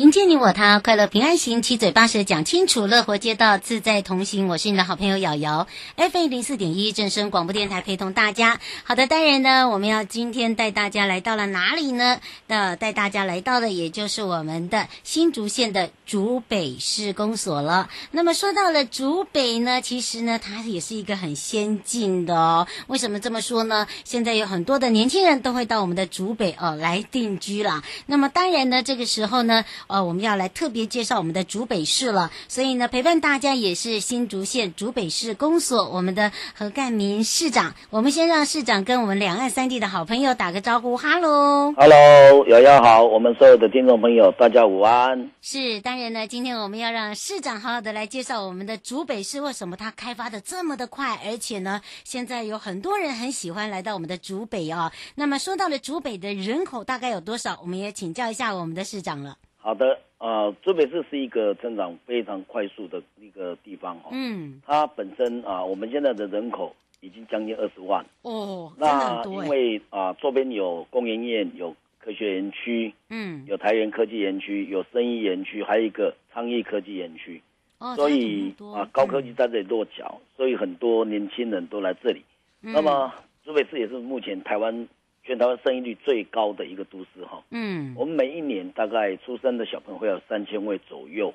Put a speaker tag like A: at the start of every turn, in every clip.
A: 迎接你我他，快乐平安行，七嘴八舌讲清楚，乐活街道自在同行。我是你的好朋友瑶瑶，FM 零四点一正声广播电台陪同大家。好的，当然呢，我们要今天带大家来到了哪里呢？那带大家来到的也就是我们的新竹县的竹北市公所了。那么说到了竹北呢，其实呢，它也是一个很先进的哦。为什么这么说呢？现在有很多的年轻人都会到我们的竹北哦来定居了。那么当然呢，这个时候呢。呃，我们要来特别介绍我们的竹北市了，所以呢，陪伴大家也是新竹县竹北市公所我们的何干民市长。我们先让市长跟我们两岸三地的好朋友打个招呼，哈喽，
B: 哈喽，瑶瑶好，我们所有的听众朋友大家午安。
A: 是，当然呢，今天我们要让市长好好的来介绍我们的竹北市，为什么它开发的这么的快，而且呢，现在有很多人很喜欢来到我们的竹北哦。那么说到了竹北的人口大概有多少，我们也请教一下我们的市长了。
B: 好的，呃，竹北市是一个增长非常快速的一个地方哈。嗯。它本身啊、呃，我们现在的人口已经将近二十万。哦，那因为啊、呃，周边有工研院，有科学园区，嗯，有台源科技园区，有生意园区，还有一个昌邑科技园区。哦。所以啊、呃，高科技在这里落脚，嗯、所以很多年轻人都来这里。嗯。那么竹北市也是目前台湾。全台湾生育率最高的一个都市哈，嗯，我们每一年大概出生的小朋友会有三千位左右，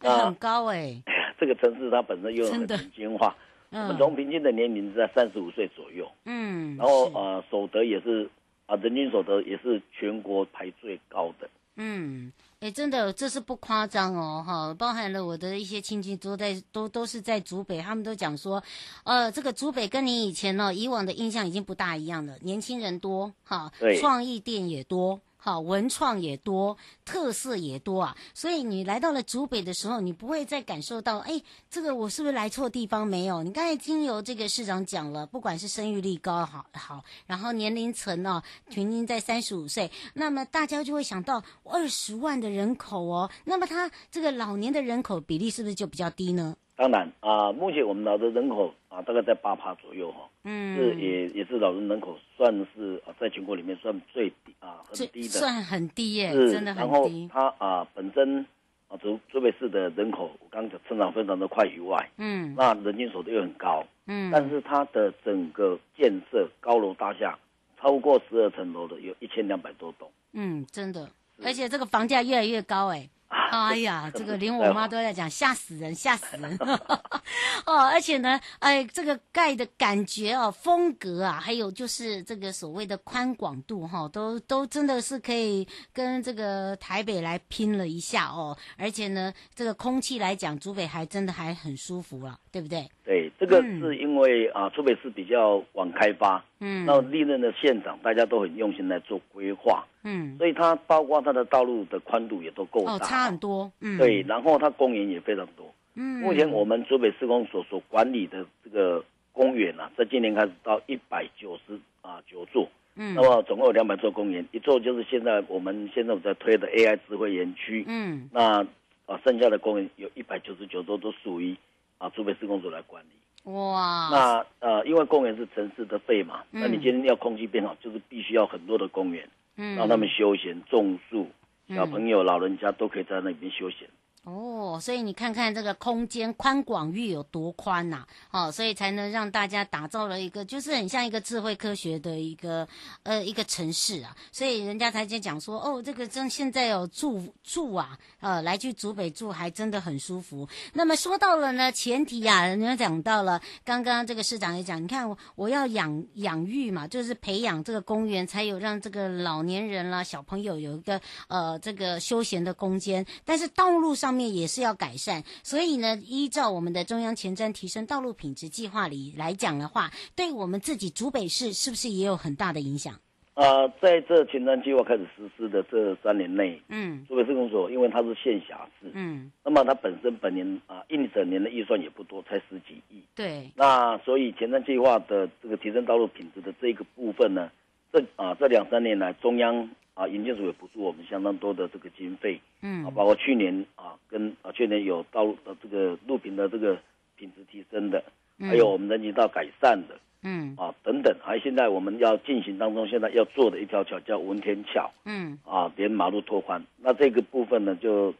A: 那很高哎。
B: 这个城市它本身又很平均化，我们从平均的年龄是在三十五岁左右，嗯，然后呃，所得也是啊，人均所得也是全国排最高的，嗯。哎，真的，这是不夸张哦，哈，包含了我的一些亲戚都在，都都是在竹北，他们都讲说，呃，这个竹北跟你以前呢，以往的印象已经不大一样了，年轻人多，哈，对，创意店也多。好，文创也多，特色也多啊，所以你来到了竹北的时候，你不会再感受到，哎，这个我是不是来错地方？没有，你刚才经由这个市长讲了，不管是生育率高好好，然后年龄层呢，平均在三十五岁，那么大家就会想到二十万的人口哦，那么他这个老年的人口比例是不是就比较低呢？当然啊，目前我们老的人口啊，大概在八趴左右哈，嗯，是也也是老人人口算是啊，在全国里面算最低啊，很低的，
A: 算很低耶，
B: 是
A: 真的很低。
B: 然后它啊本身啊竹竹北市的人口，我刚刚讲成长非常的快以外，嗯，那人均所得又很高，嗯，但是它的整个建设高楼大厦超过十二层楼的有一千两百多栋，
A: 嗯，真的，而且这个房价越来越高哎。哎呀，这个 连我妈都在讲，吓死人，吓死人！哦，而且呢，哎，这个盖的感觉啊，风格啊，还有就是这个所谓的宽广度哈、哦，都都真的是可以跟这个台北来拼了一下哦。而且呢，这个空气来讲，竹北还真的还很舒服了，对不对？
B: 对，这个是因为、嗯、啊，竹北市比较晚开发，嗯，那历任的县长大家都很用心来做规划。嗯，所以它包括它的道路的宽度也都够大，
A: 哦，差很多。嗯，
B: 对，然后它公园也非常多。嗯，目前我们竹北市公所所管理的这个公园啊，在今年开始到一百九十啊九座。嗯，那么总共有两百座公园，一座就是现在我们现在我在推的 AI 智慧园区。嗯，那啊剩下的公园有一百九十九座都属于啊竹北市公所来管理。哇，那呃因为公园是城市的肺嘛，嗯，那你今天要空气变好，就是必须要很多的公园。嗯，让他们休闲种树，小朋友、老人家都可以在那边休闲。
A: 哦，所以你看看这个空间宽广域有多宽呐、哦，所以才能让大家打造了一个，就是很像一个智慧科学的一个呃一个城市啊。所以人家才在讲说，哦，这个真现在有住住啊，呃，来去竹北住还真的很舒服。那么说到了呢，前提啊，人家讲到了，刚刚这个市长也讲，你看我我要养养育嘛，就是培养这个公园，才有让这个老年人啦、小朋友有一个呃这个休闲的空间。但是道路上。方面也是要改善。所以呢，依照我们的中央前瞻提升道路品质计划里来讲的话，对我们自己竹北市是不是也有很大的影响？
B: 啊、呃，在这前瞻计划开始实施的这三年内，嗯，竹北市公所因为它是县辖市，嗯，那么它本身本年啊、呃、一整年的预算也不多，才十几亿，
A: 对，
B: 那所以前瞻计划的这个提升道路品质的这个部分呢，这啊、呃、这两三年来中央啊营建署也补助我们相当多的这个经费，嗯，啊包括去年啊跟啊去年有道路的这个路平的这个品质提升的，嗯、还有我们人行道改善的。嗯。啊，等等，还有现在我们要进行当中，现在要做的一条桥叫文天桥，嗯。啊，连马路拓宽，那这个部分呢，就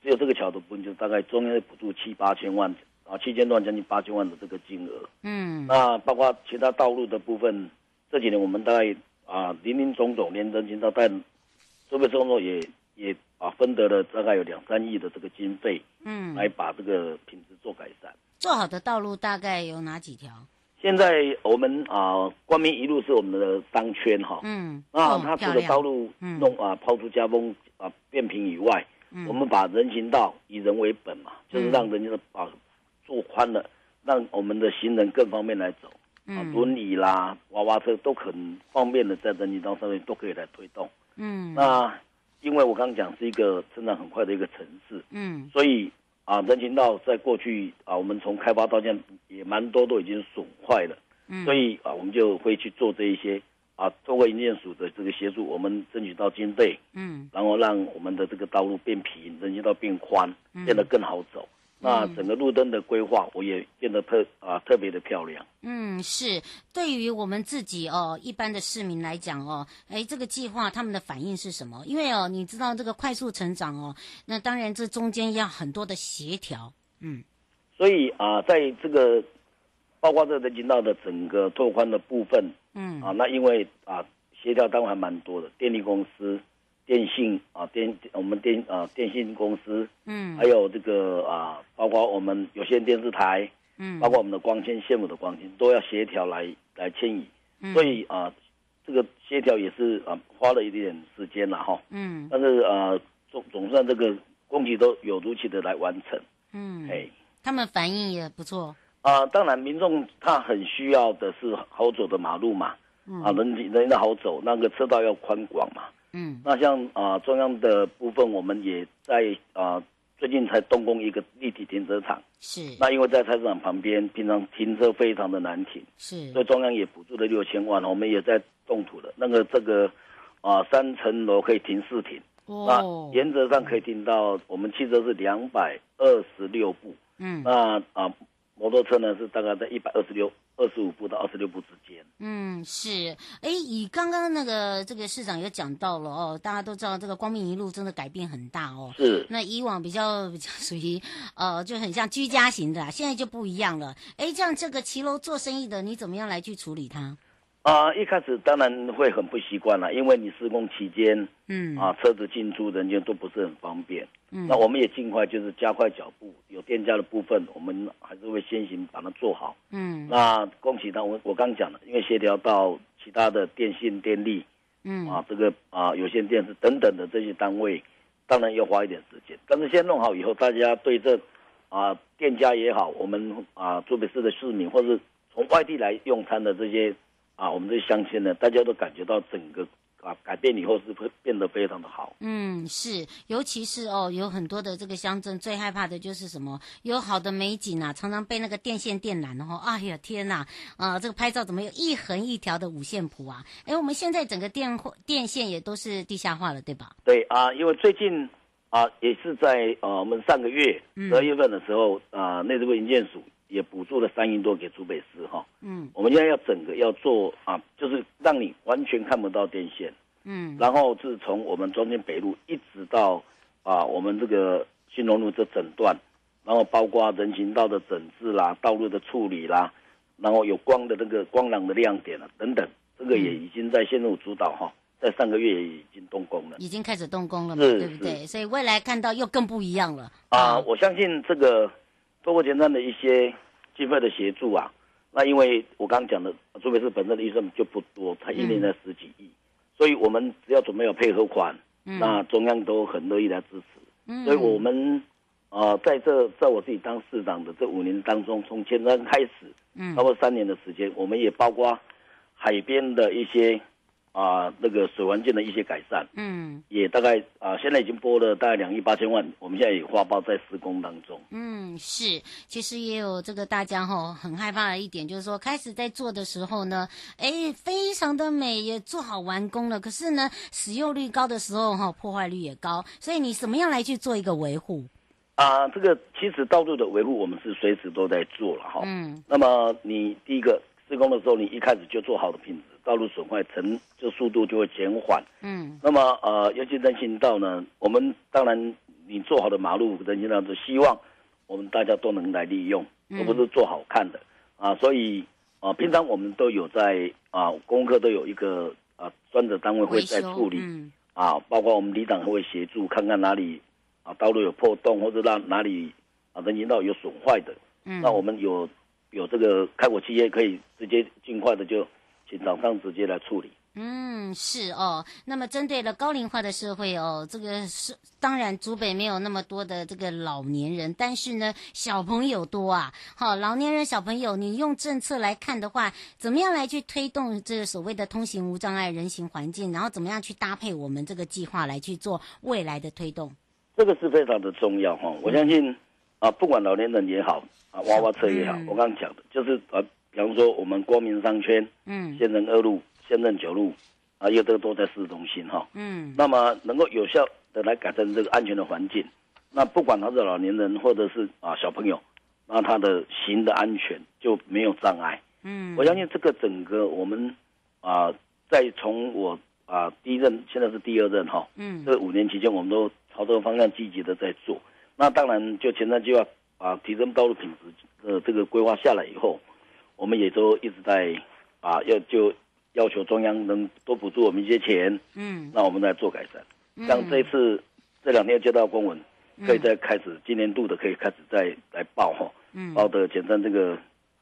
B: 只有这个桥的部分，就大概中央的补助七八千万啊，七千多万将近八千万的这个金额，嗯，那包括其他道路的部分，这几年我们大概啊，林林总总连人行道带，周边工作也也啊分得了大概有两三亿的这个经费，嗯，来把这个品质做改善。
A: 做好的道路大概有哪几条？
B: 现在我们啊，光明一路是我们的商圈哈，嗯，啊，它除了道路弄啊抛出加工啊变平以外，嗯，我们把人行道以人为本嘛，就是让人家的啊做宽了，让我们的行人更方便来走，啊，轮椅啦、娃娃车都很方便的在人行道上面都可以来推动，嗯，那因为我刚刚讲是一个增长很快的一个城市，嗯，所以。啊，人行道在过去啊，我们从开发到现在也蛮多都已经损坏了，嗯，所以啊，我们就会去做这一些啊，通过营建署的这个协助，我们争取到经费，嗯，然后让我们的这个道路变平，人行道变宽，变得更好走。那整个路灯的规划，我也变得特啊特别的漂亮。
A: 嗯，是对于我们自己哦，一般的市民来讲哦，哎，这个计划他们的反应是什么？因为哦，你知道这个快速成长哦，那当然这中间要很多的协调。嗯，
B: 所以啊，在这个包括这个人行道的整个拓宽的部分，嗯啊，那因为啊协调单位还蛮多的，电力公司。电信啊，电我们电啊电信公司，嗯，还有这个啊，包括我们有线电视台，嗯，包括我们的光纤线路的光纤，都要协调来来迁移，嗯，所以啊，这个协调也是啊花了一点时间了哈，嗯，但是啊总总算这个工期都有如期的来完成，嗯，哎，
A: 他们反应也不错。
B: 啊，当然民众他很需要的是好走的马路嘛，嗯、啊人人家好走，那个车道要宽广嘛。嗯，那像啊、呃、中央的部分，我们也在啊、呃、最近才动工一个立体停车场。是。那因为在菜市场旁边，平常停车非常的难停。是。所以中央也补助了六千万，我们也在动土了。那个这个啊、呃、三层楼可以停四停。哦。那原则上可以停到我们汽车是两百二十六部。嗯。那啊、呃、摩托车呢是大概在一百二十六。二十五步到二十六步之间。嗯，
A: 是。哎，以刚刚那个这个市长也讲到了哦，大家都知道这个光明一路真的改变很大哦。是。那以往比较比较属于呃，就很像居家型的，现在就不一样了。哎，这样这个骑楼做生意的，你怎么样来去处理它？
B: 啊、呃，一开始当然会很不习惯了，因为你施工期间，嗯，啊，车子进出人员都不是很方便。嗯，那我们也尽快就是加快脚步，有店家的部分，我们还是会先行把它做好。嗯，那恭喜他，我我刚讲了，因为协调到其他的电信、电力，嗯，啊，这个啊有线电视等等的这些单位，当然要花一点时间。但是先弄好以后，大家对这啊店家也好，我们啊竹北市的市民，或是从外地来用餐的这些。啊，我们这些乡亲呢，大家都感觉到整个啊改变以后是会变得非常的好。
A: 嗯，是，尤其是哦，有很多的这个乡镇最害怕的就是什么？有好的美景啊，常常被那个电线电缆哦。哎呀，天呐，啊，这个拍照怎么有一横一条的五线谱啊？哎，我们现在整个电电线也都是地下化了，对吧？
B: 对啊，因为最近啊，也是在呃我们上个月十二月份的时候、嗯、啊，内政部营建署。也补助了三亿多给竹北市哈，嗯，我们现在要整个要做啊，就是让你完全看不到电线，嗯，然后是从我们中间北路一直到啊我们这个新隆路这整段，然后包括人行道的整治啦、道路的处理啦，然后有光的那个光廊的亮点了等等，这个也已经在线路主导哈，在上个月也已经动工了，
A: 已经开始动工了嘛，对不对？所以未来看到又更不一样了
B: 啊！我相信这个。透过前瞻的一些经费的协助啊，那因为我刚刚讲的，竹北市本身的预算就不多，他一年才十几亿，嗯、所以我们只要准备有配合款，嗯、那中央都很乐意来支持。嗯、所以我们啊，在这在我自己当市长的这五年当中，从前瞻开始，嗯，包括三年的时间，我们也包括海边的一些。啊，那个水环境的一些改善，嗯，也大概啊，现在已经拨了大概两亿八千万，我们现在也花包在施工当中。
A: 嗯，是，其实也有这个大家哈很害怕的一点，就是说开始在做的时候呢，哎，非常的美，也做好完工了，可是呢，使用率高的时候哈，破坏率也高，所以你怎么样来去做一个维护？
B: 啊，这个其实道路的维护我们是随时都在做了哈。嗯，那么你第一个施工的时候，你一开始就做好的品质。道路损坏，成就速度就会减缓。嗯，那么呃，尤其人行道呢，我们当然你做好的马路人行道是希望我们大家都能来利用，而不是做好看的啊。所以啊，平常我们都有在啊，功课都有一个啊专责单位会在处理。嗯，啊，包括我们里长还会协助看看哪里啊道路有破洞，或者让哪里啊人行道有损坏的。嗯，那我们有有这个开火企业可以直接尽快的就。请厂商直接来处理。
A: 嗯，是哦。那么针对了高龄化的社会哦，这个是当然，竹北没有那么多的这个老年人，但是呢，小朋友多啊。好，老年人、小朋友，你用政策来看的话，怎么样来去推动这个所谓的通行无障碍人行环境，然后怎么样去搭配我们这个计划来去做未来的推动？
B: 这个是非常的重要哈。我相信、嗯、啊，不管老年人也好啊，娃娃车也好，嗯、我刚刚讲的就是啊。比方说，我们光明商圈，嗯，县政二路、县政九路，啊，又都都在市中心哈，嗯，那么能够有效的来改善这个安全的环境，那不管他是老年人或者是啊小朋友，那他的行的安全就没有障碍，嗯，我相信这个整个我们啊，在从我啊第一任，现在是第二任哈，嗯，这五年期间，我们都朝这个方向积极的在做，那当然就前瞻计划啊，提升道路品质的这个规划下来以后。我们也都一直在啊，要就要求中央能多补助我们一些钱，嗯，那我们来做改善。像这一次这两天接到公文，可以再开始今年度的可以开始再来报哈，嗯，报的简单这个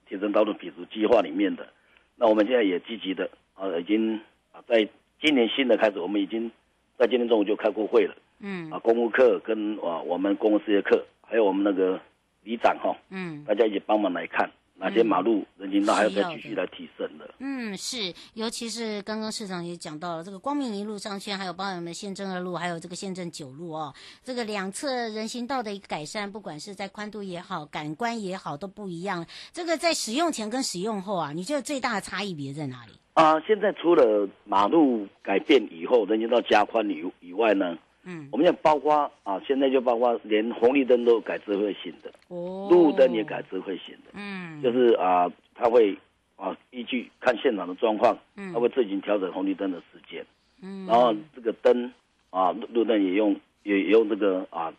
B: 提升道路品质计划里面的。那我们现在也积极的啊，已经啊，在今年新的开始，我们已经在今天中午就开过会了，嗯，啊，公务课跟啊我们公共事业课，还有我们那个里长哈，嗯，大家一起帮忙来看。哪些马路人行道还要再继续来提升的？
A: 嗯，是，尤其是刚刚市长也讲到了这个光明一路商圈，还有包含我们县政二路，还有这个县政九路哦，这个两侧人行道的一个改善，不管是在宽度也好，感官也好，都不一样。这个在使用前跟使用后啊，你觉得最大的差异别在哪里？
B: 啊，现在除了马路改变以后，人行道加宽以以外呢？嗯，我们要包括啊，现在就包括连红绿灯都改智慧型的，哦，路灯也改智慧型的，嗯，就是啊，它会啊依据看现场的状况，嗯，他会自行调整红绿灯的时间，嗯，然后这个灯啊路灯也用也用这个啊，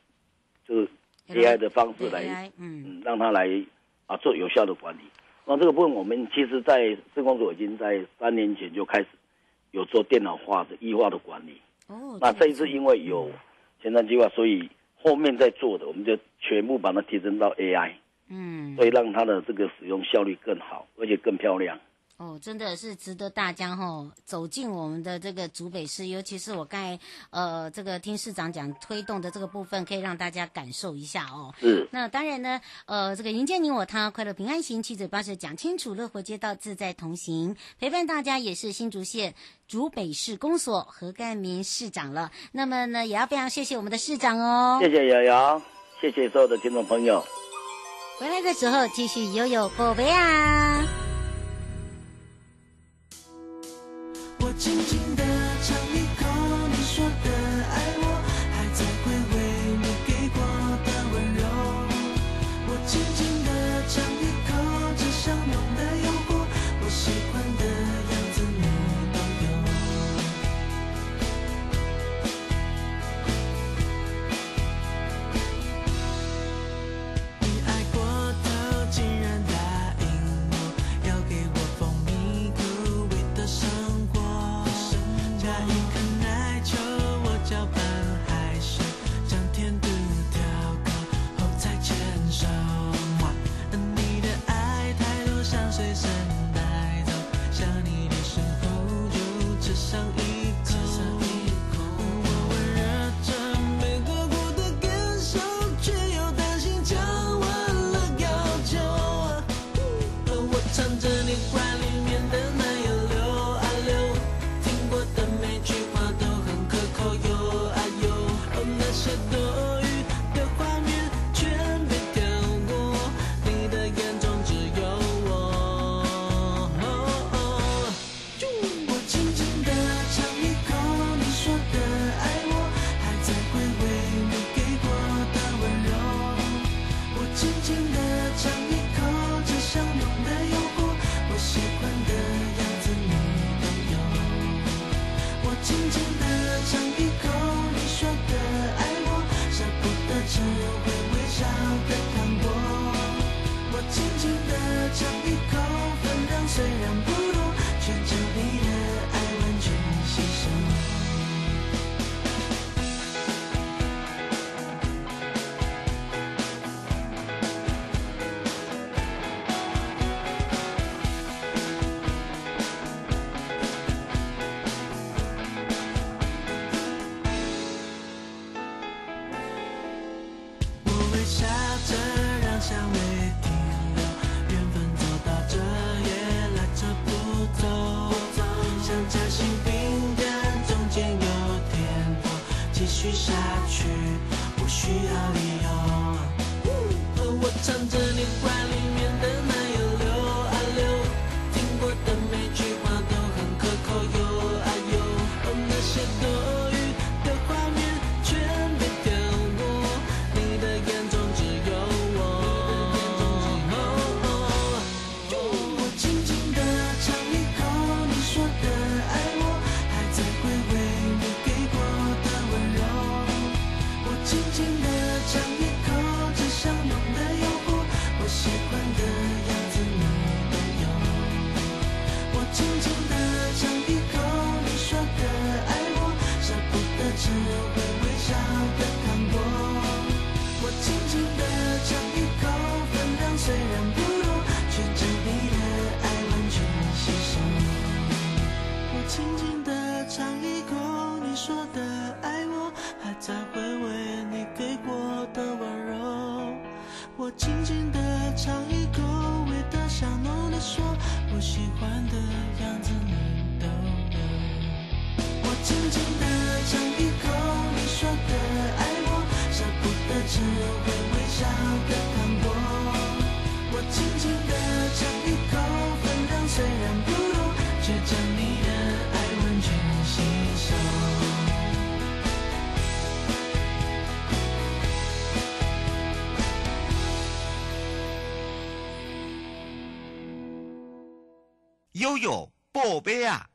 B: 就是 AI 的方式来，嗯，让他来啊做有效的管理。那这个部分我们其实在施工组已经在三年前就开始有做电脑化的异化的管理。哦，那这一次因为有前瞻计划，所以后面在做的，我们就全部把它提升到 AI，嗯，所以让它的这个使用效率更好，而且更漂亮。
A: 哦，真的是值得大家哈、哦、走进我们的这个竹北市，尤其是我刚才呃这个听市长讲推动的这个部分，可以让大家感受一下哦。
B: 嗯。
A: 那当然呢，呃，这个迎接你我他，快乐平安行，七嘴八舌讲清楚，乐活街道自在同行，陪伴大家也是新竹县竹北市公所何干民市长了。那么呢，也要非常谢谢我们的市长哦。
B: 谢谢瑶瑶，谢谢所有的听众朋友。
A: 回来的时候继续悠悠宝贝啊。
C: 轻轻的下去不需要你。悠悠宝贝啊！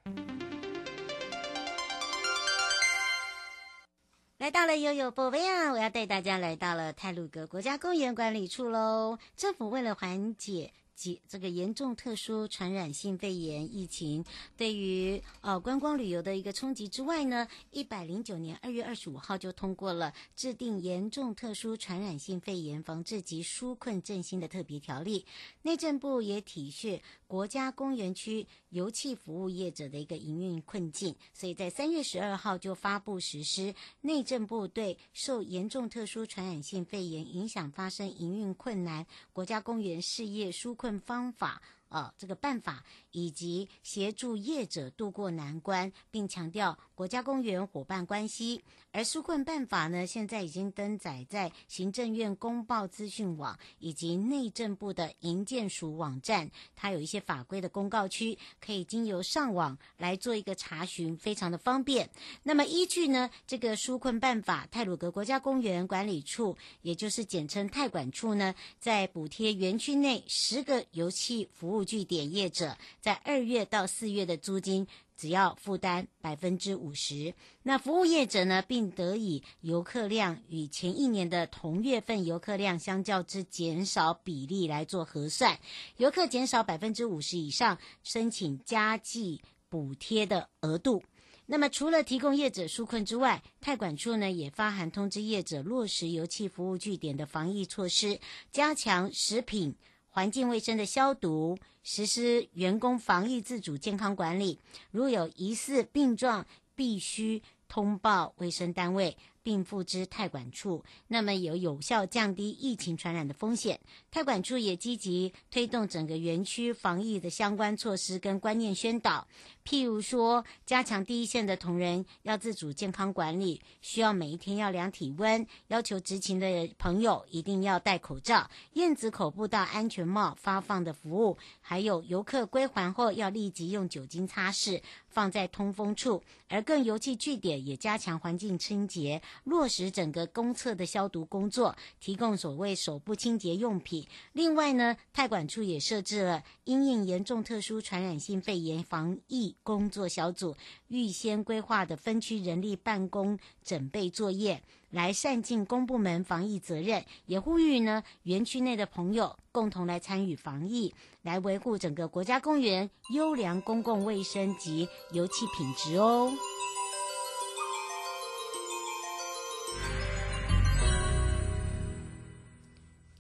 A: 来到了悠悠宝贝啊！我要带大家来到了泰鲁阁国家公园管理处喽。政府为了缓解及这个严重特殊传染性肺炎疫情对于呃观光旅游的一个冲击之外呢，一百零九年二月二十五号就通过了制定严重特殊传染性肺炎防治及纾困振兴的特别条例。内政部也体恤国家公园区油气服务业者的一个营运困境，所以在三月十二号就发布实施内政部对受严重特殊传染性肺炎影响发生营运困难国家公园事业纾困。方法。呃，这个办法以及协助业者渡过难关，并强调国家公园伙伴关系。而纾困办法呢，现在已经登载在行政院公报资讯网以及内政部的营建署网站，它有一些法规的公告区，可以经由上网来做一个查询，非常的方便。那么依据呢这个纾困办法，泰鲁阁国家公园管理处，也就是简称泰管处呢，在补贴园区内十个游憩服务。据点业者在二月到四月的租金只要负担百分之五十，那服务业者呢，并得以游客量与前一年的同月份游客量相较之减少比例来做核算，游客减少百分之五十以上，申请加计补贴的额度。那么除了提供业者纾困之外，太管处呢也发函通知业者落实游憩服务据点的防疫措施，加强食品。环境卫生的消毒，实施员工防疫自主健康管理。如有疑似病状，必须通报卫生单位。并付之太管处，那么有有效降低疫情传染的风险。太管处也积极推动整个园区防疫的相关措施跟观念宣导，譬如说，加强第一线的同仁要自主健康管理，需要每一天要量体温，要求执勤的朋友一定要戴口罩，燕子口步道安全帽发放的服务，还有游客归还后要立即用酒精擦拭，放在通风处，而更游憩据点也加强环境清洁。落实整个公厕的消毒工作，提供所谓手部清洁用品。另外呢，太管处也设置了因应严重特殊传染性肺炎防疫工作小组，预先规划的分区人力办公准备作业，来善尽公部门防疫责任。也呼吁呢，园区内的朋友共同来参与防疫，来维护整个国家公园优良公共卫生及油气品质哦。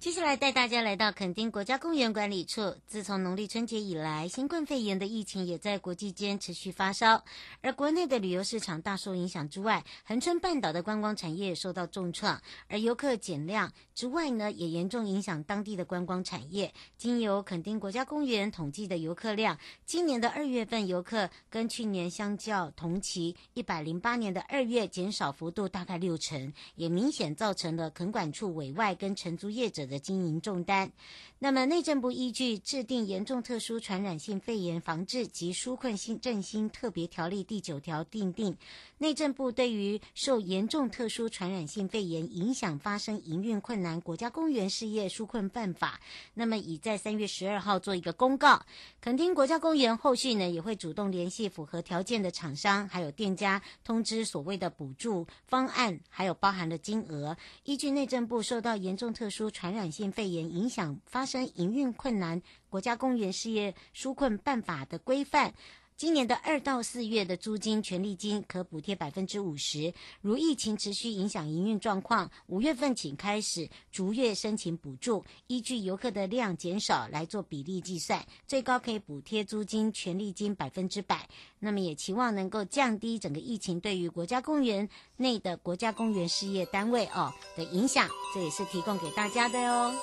A: 接下来带大家来到垦丁国家公园管理处。自从农历春节以来，新冠肺炎的疫情也在国际间持续发烧，而国内的旅游市场大受影响之外，恒春半岛的观光产业受到重创，而游客减量之外呢，也严重影响当地的观光产业。经由垦丁国家公园统计的游客量，今年的二月份游客跟去年相较同期一百零八年的二月减少幅度大概六成，也明显造成了垦管处委外跟承租业者的经营重担。那么，内政部依据制定严重特殊传染性肺炎防治及纾困新振兴特别条例第九条订定，内政部对于受严重特殊传染性肺炎影响发生营运困难国家公园事业纾困办法，那么已在三月十二号做一个公告。垦丁国家公园后续呢也会主动联系符合条件的厂商还有店家，通知所谓的补助方案，还有包含的金额。依据内政部受到严重特殊传染管性肺炎影响发生营运困难国家公园事业纾困办法的规范。今年的二到四月的租金权利金可补贴百分之五十，如疫情持续影响营运状况，五月份请开始逐月申请补助，依据游客的量减少来做比例计算，最高可以补贴租金权利金百分之百。那么也期望能够降低整个疫情对于国家公园内的国家公园事业单位哦的影响，这也是提供给大家的哟。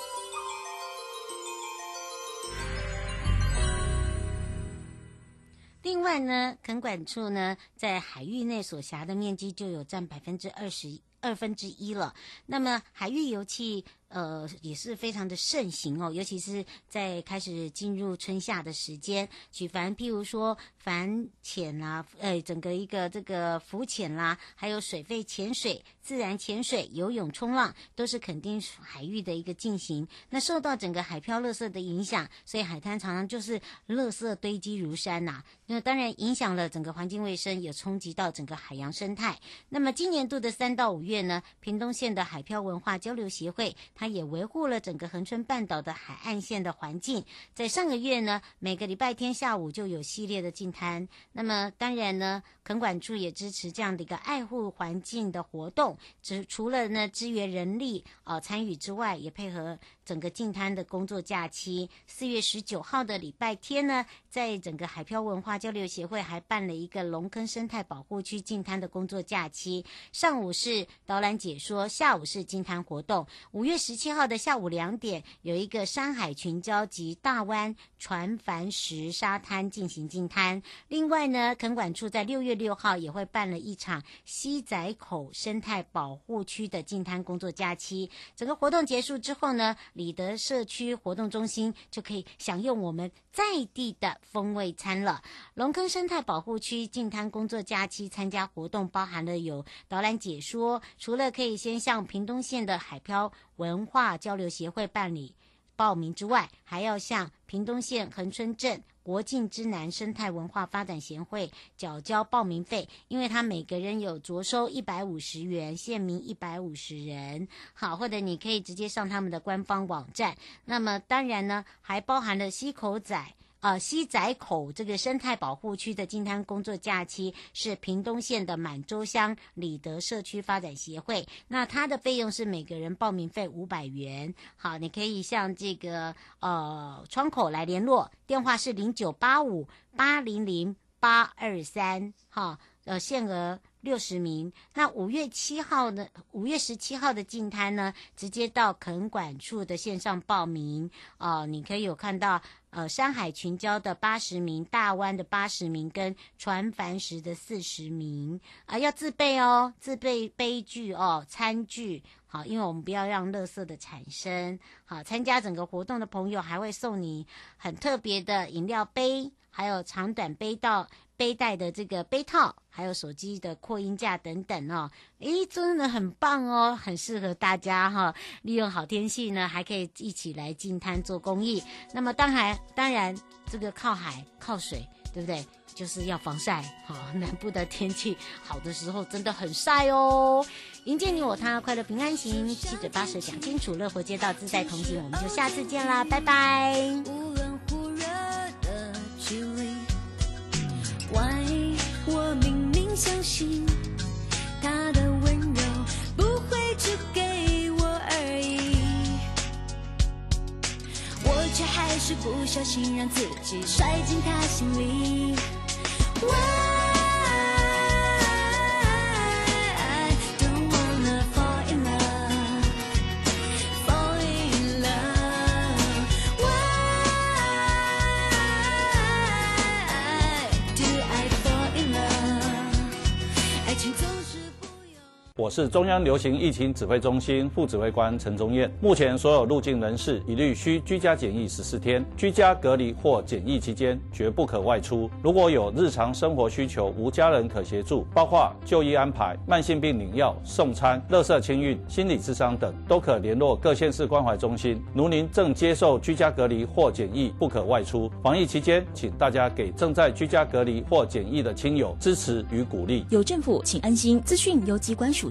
A: 另外呢，垦管处呢，在海域内所辖的面积就有占百分之二十二分之一了。那么海域油气。呃，也是非常的盛行哦，尤其是在开始进入春夏的时间，举凡譬如说帆潜啦，呃，整个一个这个浮潜啦，还有水肺潜水、自然潜水、游泳、冲浪，都是肯定海域的一个进行。那受到整个海漂垃圾的影响，所以海滩常常就是垃圾堆积如山呐、那当然影响了整个环境卫生，也冲击到整个海洋生态。那么今年度的三到五月呢，屏东县的海漂文化交流协会，它也维护了整个恒春半岛的海岸线的环境。在上个月呢，每个礼拜天下午就有系列的净滩。那么当然呢，垦管处也支持这样的一个爱护环境的活动。只除了呢支援人力啊、参与之外，也配合整个净滩的工作假期。四月十九号的礼拜天呢，在整个海漂文化交流协会还办了一个龙坑生态保护区净滩的工作假期。上午是导览解说，下午是净滩活动。五月十七号的下午两点，有一个山海群礁及大湾船帆石沙滩进行净滩。另外呢，垦管处在六月六号也会办了一场西仔口生态保护区的净滩工作假期。整个活动结束之后呢，里德社区活动中心就可以享用我们在地的风味餐了。龙坑生态保护区净滩工作假期参加活动，包含了有导览解说，除了可以先向屏东县的海漂文化交流协会办理报名之外，还要向屏东县恒春镇国境之南生态文化发展协会缴交报名费，因为他每个人有着收一百五十元，限名一百五十人。好，或者你可以直接上他们的官方网站。那么当然呢，还包含了溪口仔。呃，西仔口这个生态保护区的净滩工作假期是屏东县的满洲乡里德社区发展协会，那它的费用是每个人报名费五百元。好，你可以向这个呃窗口来联络，电话是零九八五八零零八二三，哈，呃，限额。六十名。那五月七号呢？五月十七号的净滩呢，直接到垦管处的线上报名啊、呃，你可以有看到呃山海群礁的八十名，大湾的八十名，跟船帆石的四十名啊、呃，要自备哦，自备杯具哦，餐具好，因为我们不要让垃圾的产生。好，参加整个活动的朋友还会送你很特别的饮料杯，还有长短杯到。背带的这个杯套，还有手机的扩音架等等哦，诶，真的很棒哦，很适合大家哈、利用好天气呢，还可以一起来进滩做公益。那么当然，当然这个靠海靠水，对不对？就是要防晒。好、南部的天气好的时候真的很晒哦。迎接你我他，快乐平安行，七嘴八舌讲清楚，乐活街道自在同行。我们就下次见啦，拜拜。
D: 相信他的温柔不会只给我而已，我却还是不小心让自己摔进他心里。
E: 我是中央流行疫情指挥中心副指挥官陈宗彦。目前所有入境人士一律需居家检疫十四天，居家隔离或检疫期间绝不可外出。如果有日常生活需求，无家人可协助，包括就医安排、慢性病领药、送餐、垃圾清运、心理咨商等，都可联络各县市关怀中心。如您正接受居家隔离或检疫，不可外出。防疫期间，请大家给正在居家隔离或检疫的亲友支持与鼓励。
F: 有政府，请安心。资讯由机关署